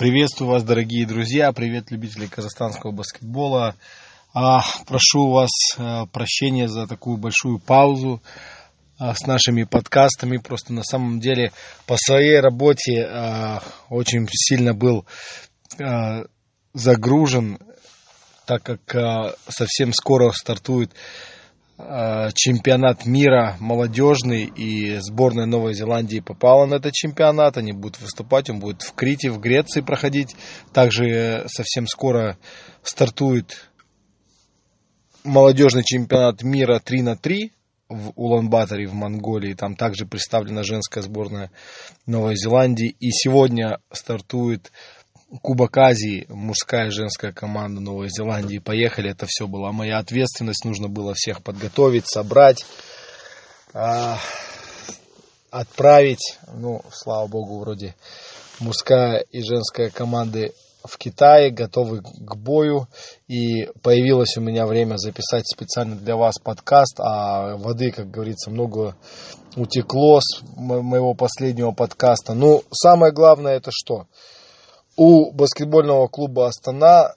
Приветствую вас, дорогие друзья, привет любители казахстанского баскетбола. А, прошу вас а, прощения за такую большую паузу а, с нашими подкастами. Просто на самом деле по своей работе а, очень сильно был загружен, так как совсем скоро стартует Э, чемпионат мира молодежный, и сборная Новой Зеландии попала на этот чемпионат. Они будут выступать, он будет в Крите, в Греции проходить. Также совсем скоро стартует молодежный чемпионат мира 3 на 3 в Улан-Баторе в Монголии. Там также представлена женская сборная Новой Зеландии. И сегодня стартует Кубок Азии, мужская и женская команда Новой Зеландии поехали. Это все была моя ответственность. Нужно было всех подготовить, собрать, а, отправить. Ну, слава богу, вроде мужская и женская команды в Китае, готовы к бою. И появилось у меня время записать специально для вас подкаст. А воды, как говорится, много утекло с моего последнего подкаста. Ну, самое главное это что? У баскетбольного клуба Астана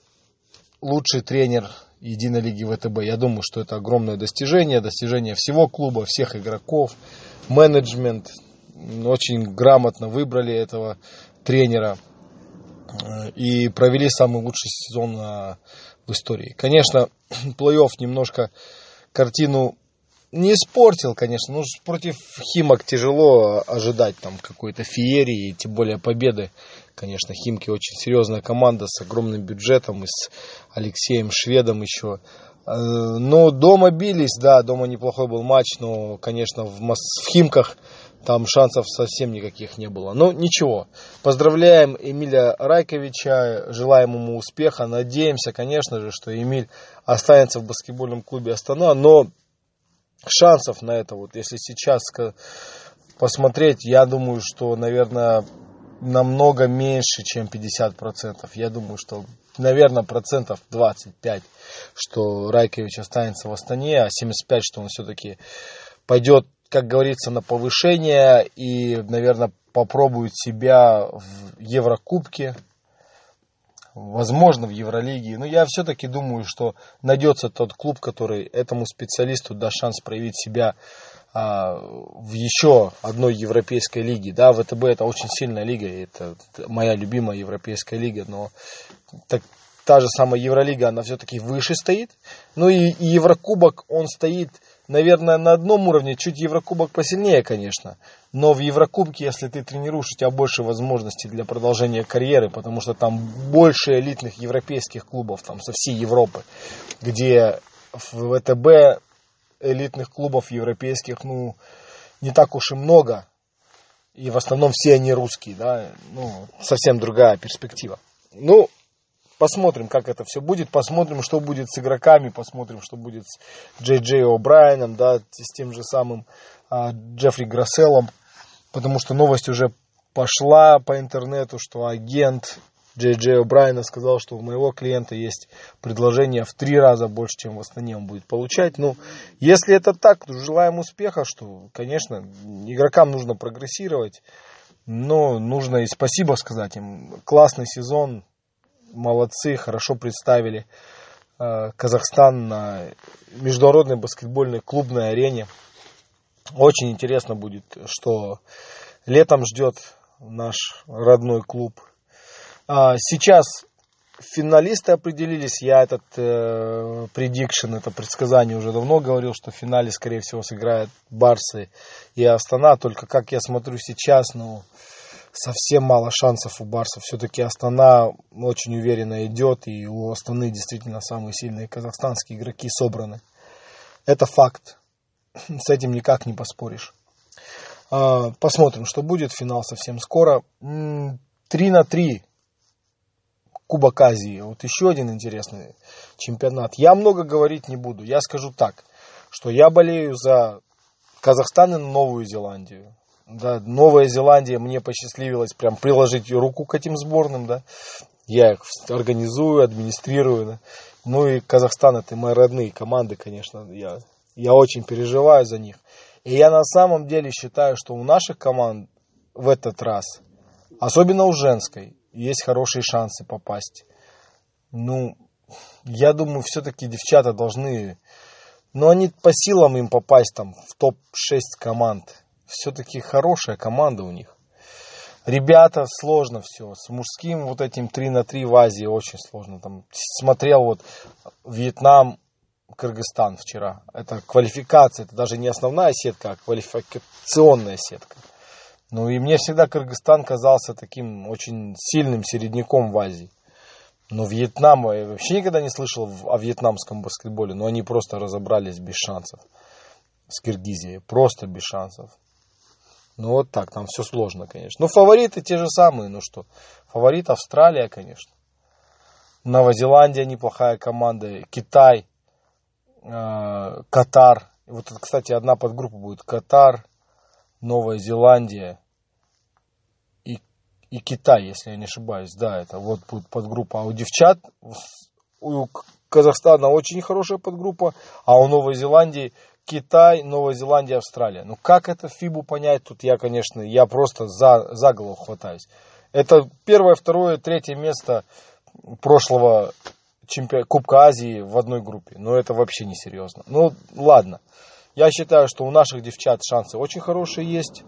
лучший тренер единой лиги ВТБ. Я думаю, что это огромное достижение, достижение всего клуба, всех игроков, менеджмент. Очень грамотно выбрали этого тренера и провели самый лучший сезон в истории. Конечно, плей-офф немножко картину не испортил, конечно. Ну, против Химок тяжело ожидать там какой-то феерии, тем более победы Конечно, Химки очень серьезная команда с огромным бюджетом и с Алексеем Шведом еще. Э, но дома бились, да, дома неплохой был матч, но, конечно, в, Мос... в Химках там шансов совсем никаких не было. Но ничего. Поздравляем Эмиля Райковича, желаем ему успеха. Надеемся, конечно же, что Эмиль останется в баскетбольном клубе Астана. Но шансов на это, вот если сейчас посмотреть, я думаю, что, наверное, намного меньше, чем 50%. Я думаю, что, наверное, процентов 25, что Райкович останется в Астане, а 75, что он все-таки пойдет, как говорится, на повышение и, наверное, попробует себя в Еврокубке, возможно, в Евролиге. Но я все-таки думаю, что найдется тот клуб, который этому специалисту даст шанс проявить себя в еще одной европейской лиге. Да, ВТБ это очень сильная лига, это моя любимая европейская лига, но так, та же самая Евролига, она все-таки выше стоит. Ну и, и Еврокубок, он стоит, наверное, на одном уровне, чуть Еврокубок посильнее, конечно. Но в Еврокубке, если ты тренируешь, у тебя больше возможностей для продолжения карьеры, потому что там больше элитных европейских клубов, там со всей Европы, где в ВТБ элитных клубов европейских, ну, не так уж и много. И в основном все они русские, да, ну, совсем другая перспектива. Ну, посмотрим, как это все будет, посмотрим, что будет с игроками, посмотрим, что будет с Джей Джей О'Брайеном, да, с тем же самым а, Джеффри Грасселом, потому что новость уже пошла по интернету, что агент Джей Джей О'Брайена сказал, что у моего клиента есть предложение в три раза больше, чем в Астане он будет получать. Ну, если это так, то желаем успеха, что, конечно, игрокам нужно прогрессировать, но нужно и спасибо сказать им. Классный сезон, молодцы, хорошо представили э, Казахстан на международной баскетбольной клубной арене. Очень интересно будет, что летом ждет наш родной клуб – сейчас финалисты определились. Я этот э, prediction, это предсказание уже давно говорил, что в финале, скорее всего, сыграют Барсы и Астана. Только как я смотрю сейчас, ну, совсем мало шансов у Барсов. Все-таки Астана очень уверенно идет, и у Астаны действительно самые сильные казахстанские игроки собраны. Это факт. С этим никак не поспоришь. А, посмотрим, что будет. Финал совсем скоро. 3 на 3 Кубок Азии. Вот еще один интересный чемпионат. Я много говорить не буду. Я скажу так, что я болею за Казахстан и Новую Зеландию. Да, Новая Зеландия мне посчастливилось прям приложить руку к этим сборным, да. Я их организую, администрирую, да. Ну и Казахстан это мои родные команды, конечно. Я, я очень переживаю за них. И я на самом деле считаю, что у наших команд в этот раз, особенно у женской, есть хорошие шансы попасть. Ну, я думаю, все-таки девчата должны... Но они по силам им попасть там в топ-6 команд. Все-таки хорошая команда у них. Ребята, сложно все. С мужским вот этим 3 на 3 в Азии очень сложно. Там смотрел вот Вьетнам, Кыргызстан вчера. Это квалификация, это даже не основная сетка, а квалификационная сетка. Ну и мне всегда Кыргызстан казался таким очень сильным середняком в Азии. Но Вьетнам, я вообще никогда не слышал о вьетнамском баскетболе, но они просто разобрались без шансов с Киргизией. Просто без шансов. Ну вот так, там все сложно, конечно. Ну фавориты те же самые, ну что. Фаворит Австралия, конечно. Новозеландия неплохая команда. Китай, э, Катар. Вот, кстати, одна подгруппа будет Катар, Новая Зеландия и Китай, если я не ошибаюсь. Да, это вот будет подгруппа. А у девчат, у Казахстана очень хорошая подгруппа, а у Новой Зеландии Китай, Новая Зеландия, Австралия. Ну как это Фибу понять, тут я, конечно, я просто за, за голову хватаюсь. Это первое, второе, третье место прошлого чемпион... Кубка Азии в одной группе. Но это вообще не серьезно. Ну ладно. Я считаю, что у наших девчат шансы очень хорошие есть.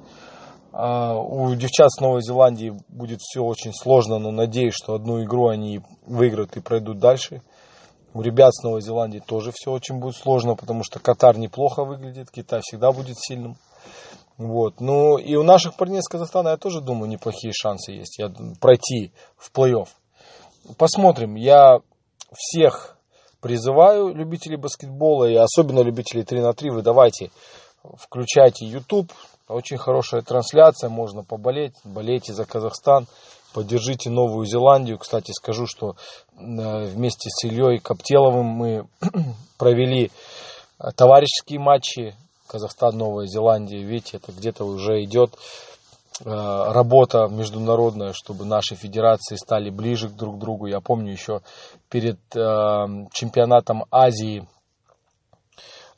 А, у девчат с Новой Зеландии будет все очень сложно, но надеюсь, что одну игру они выиграют и пройдут дальше. У ребят с Новой Зеландии тоже все очень будет сложно, потому что Катар неплохо выглядит, Китай всегда будет сильным. Вот. Ну и у наших парней с Казахстана, я тоже думаю, неплохие шансы есть я, пройти в плей-офф. Посмотрим. Я всех призываю, любителей баскетбола и особенно любителей 3 на 3, вы давайте включайте YouTube. Очень хорошая трансляция, можно поболеть. Болейте за Казахстан. Поддержите Новую Зеландию. Кстати, скажу, что э, вместе с Ильей Коптеловым мы провели э, товарищеские матчи. Казахстан, Новая Зеландия. Видите, это где-то уже идет э, работа международная, чтобы наши федерации стали ближе друг к другу. Я помню еще перед чемпионатом Азии,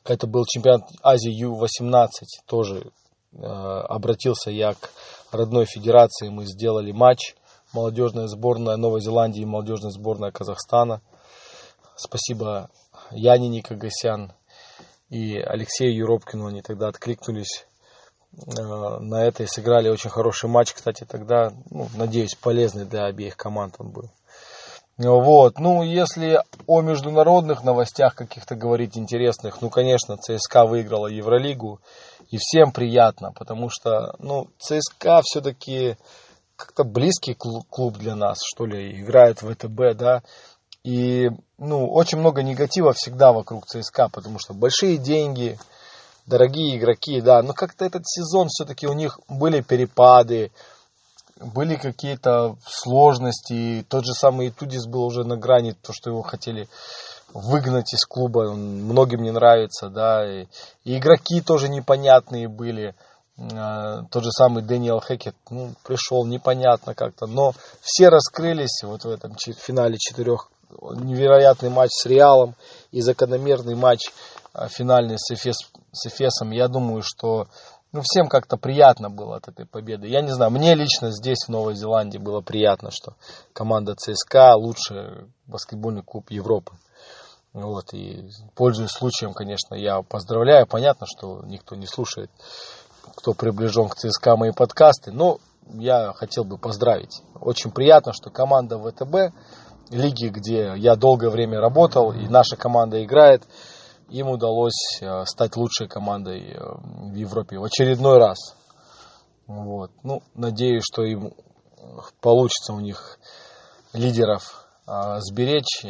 это был чемпионат Азии Ю-18, тоже обратился я к родной федерации, мы сделали матч молодежная сборная Новой Зеландии и молодежная сборная Казахстана. Спасибо Яне Никогасян и Алексею Юробкину. Они тогда откликнулись э, на это и сыграли очень хороший матч. Кстати, тогда, ну, надеюсь, полезный для обеих команд он был. Вот. Ну, если о международных новостях каких-то говорить интересных, ну, конечно, ЦСКА выиграла Евролигу, и всем приятно, потому что, ну, ЦСКА все-таки как-то близкий клуб для нас, что ли, играет в ВТБ, да, и, ну, очень много негатива всегда вокруг ЦСКА, потому что большие деньги, дорогие игроки, да, но как-то этот сезон все-таки у них были перепады, были какие-то сложности, тот же самый Тудис был уже на грани, то, что его хотели выгнать из клуба, он многим не нравится, да, и, и игроки тоже непонятные были, Э, тот же самый Дэниел Хекет, ну, пришел непонятно как-то, но все раскрылись вот в этом финале четырех. Невероятный матч с Реалом и закономерный матч э, финальный с, Эфес, с Эфесом. Я думаю, что ну, всем как-то приятно было от этой победы. Я не знаю, мне лично здесь, в Новой Зеландии, было приятно, что команда ЦСКА лучший баскетбольный клуб Европы. Вот, и пользуясь случаем, конечно, я поздравляю. Понятно, что никто не слушает кто приближен к ЦСКА мои подкасты. Но я хотел бы поздравить. Очень приятно, что команда ВТБ, лиги, где я долгое время работал, и наша команда играет, им удалось э, стать лучшей командой э, в Европе в очередной раз. Вот. Ну, надеюсь, что им получится у них лидеров э, сберечь,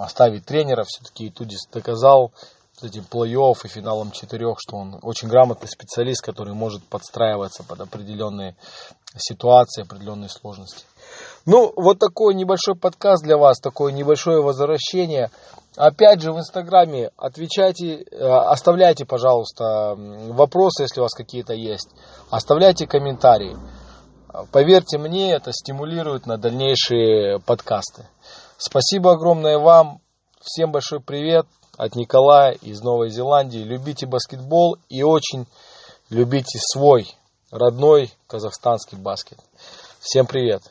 оставить тренера. Все-таки Тудис доказал, этим плей-офф и финалом четырех, что он очень грамотный специалист, который может подстраиваться под определенные ситуации, определенные сложности. Ну, вот такой небольшой подкаст для вас, такое небольшое возвращение. Опять же, в Инстаграме отвечайте, э, оставляйте, пожалуйста, вопросы, если у вас какие-то есть. Оставляйте комментарии. Поверьте мне, это стимулирует на дальнейшие подкасты. Спасибо огромное вам. Всем большой привет от Николая из Новой Зеландии. Любите баскетбол и очень любите свой родной казахстанский баскет. Всем привет!